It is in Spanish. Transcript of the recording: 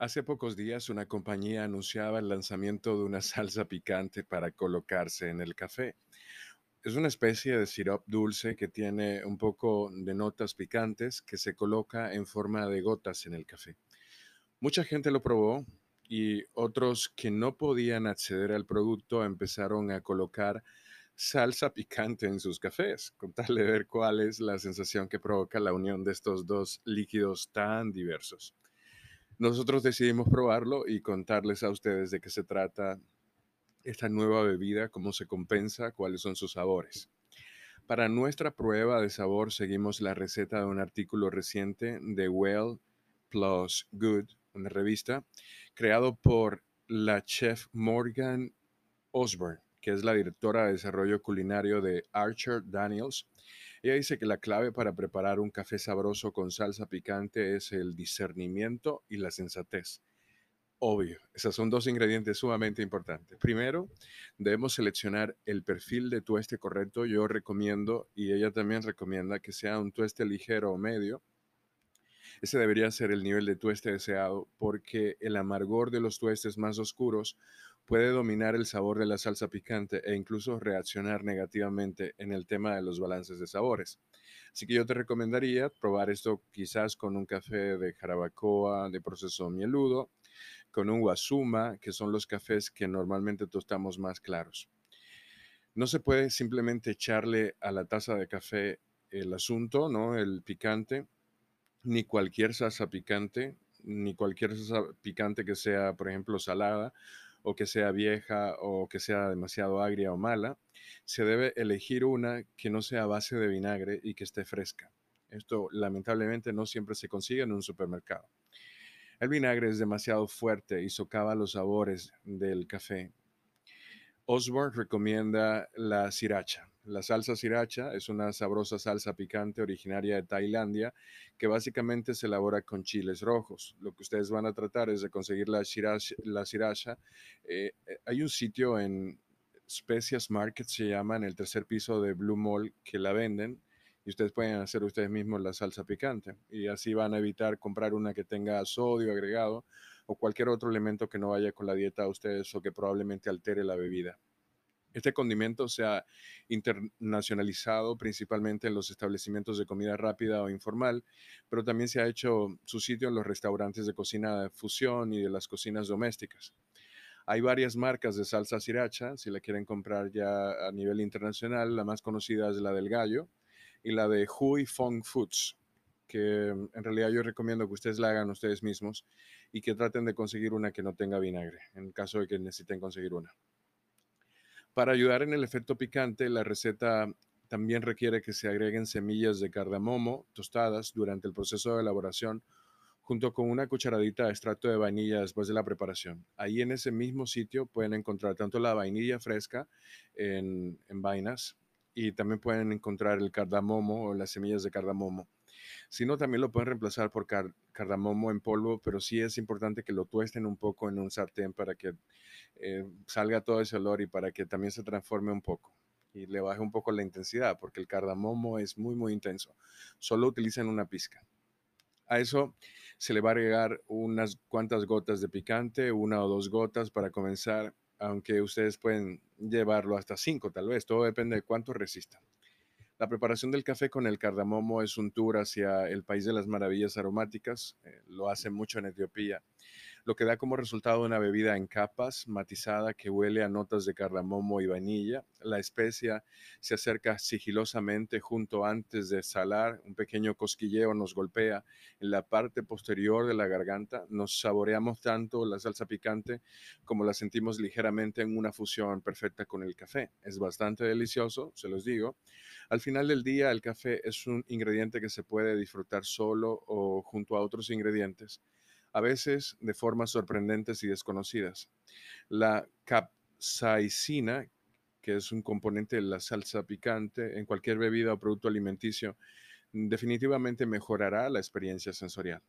Hace pocos días una compañía anunciaba el lanzamiento de una salsa picante para colocarse en el café. Es una especie de sirope dulce que tiene un poco de notas picantes que se coloca en forma de gotas en el café. Mucha gente lo probó y otros que no podían acceder al producto empezaron a colocar salsa picante en sus cafés, con tal de ver cuál es la sensación que provoca la unión de estos dos líquidos tan diversos. Nosotros decidimos probarlo y contarles a ustedes de qué se trata esta nueva bebida, cómo se compensa, cuáles son sus sabores. Para nuestra prueba de sabor seguimos la receta de un artículo reciente de Well Plus Good, una revista, creado por la chef Morgan Osborne, que es la directora de desarrollo culinario de Archer Daniels. Ella dice que la clave para preparar un café sabroso con salsa picante es el discernimiento y la sensatez. Obvio, esos son dos ingredientes sumamente importantes. Primero, debemos seleccionar el perfil de tueste correcto. Yo recomiendo, y ella también recomienda, que sea un tueste ligero o medio. Ese debería ser el nivel de tueste deseado porque el amargor de los tuestes más oscuros puede dominar el sabor de la salsa picante e incluso reaccionar negativamente en el tema de los balances de sabores. Así que yo te recomendaría probar esto quizás con un café de jarabacoa de proceso mieludo con un guasuma, que son los cafés que normalmente tostamos más claros. No se puede simplemente echarle a la taza de café el asunto, ¿no? El picante, ni cualquier salsa picante, ni cualquier salsa picante que sea, por ejemplo, salada o que sea vieja o que sea demasiado agria o mala. Se debe elegir una que no sea base de vinagre y que esté fresca. Esto lamentablemente no siempre se consigue en un supermercado. El vinagre es demasiado fuerte y socava los sabores del café. Osborne recomienda la sriracha. La salsa sriracha es una sabrosa salsa picante originaria de Tailandia que básicamente se elabora con chiles rojos. Lo que ustedes van a tratar es de conseguir la sriracha. Eh, eh, hay un sitio en Specias Market, se llama, en el tercer piso de Blue Mall, que la venden y ustedes pueden hacer ustedes mismos la salsa picante y así van a evitar comprar una que tenga sodio agregado o cualquier otro elemento que no vaya con la dieta a ustedes o que probablemente altere la bebida. Este condimento se ha internacionalizado principalmente en los establecimientos de comida rápida o informal, pero también se ha hecho su sitio en los restaurantes de cocina de fusión y de las cocinas domésticas. Hay varias marcas de salsa sriracha, si la quieren comprar ya a nivel internacional, la más conocida es la del gallo, y la de Hui Fong Foods, que mm, en realidad yo recomiendo que ustedes la hagan ustedes mismos y que traten de conseguir una que no tenga vinagre, en caso de que necesiten conseguir una. Para ayudar en el efecto picante, la receta también requiere que se agreguen semillas de cardamomo tostadas durante el proceso de elaboración junto con una cucharadita de extracto de vainilla después de la preparación. Ahí en ese mismo sitio pueden encontrar tanto la vainilla fresca en, en vainas y también pueden encontrar el cardamomo o las semillas de cardamomo. Si no, también lo pueden reemplazar por cardamomo en polvo, pero sí es importante que lo tuesten un poco en un sartén para que eh, salga todo ese olor y para que también se transforme un poco y le baje un poco la intensidad, porque el cardamomo es muy, muy intenso. Solo utilizan una pizca. A eso se le va a agregar unas cuantas gotas de picante, una o dos gotas para comenzar aunque ustedes pueden llevarlo hasta 5 tal vez, todo depende de cuánto resistan. La preparación del café con el cardamomo es un tour hacia el país de las maravillas aromáticas, eh, lo hacen mucho en Etiopía lo que da como resultado una bebida en capas, matizada, que huele a notas de cardamomo y vainilla. La especia se acerca sigilosamente junto antes de salar, un pequeño cosquilleo nos golpea en la parte posterior de la garganta. Nos saboreamos tanto la salsa picante como la sentimos ligeramente en una fusión perfecta con el café. Es bastante delicioso, se los digo. Al final del día, el café es un ingrediente que se puede disfrutar solo o junto a otros ingredientes a veces de formas sorprendentes y desconocidas. La capsaicina, que es un componente de la salsa picante en cualquier bebida o producto alimenticio, definitivamente mejorará la experiencia sensorial.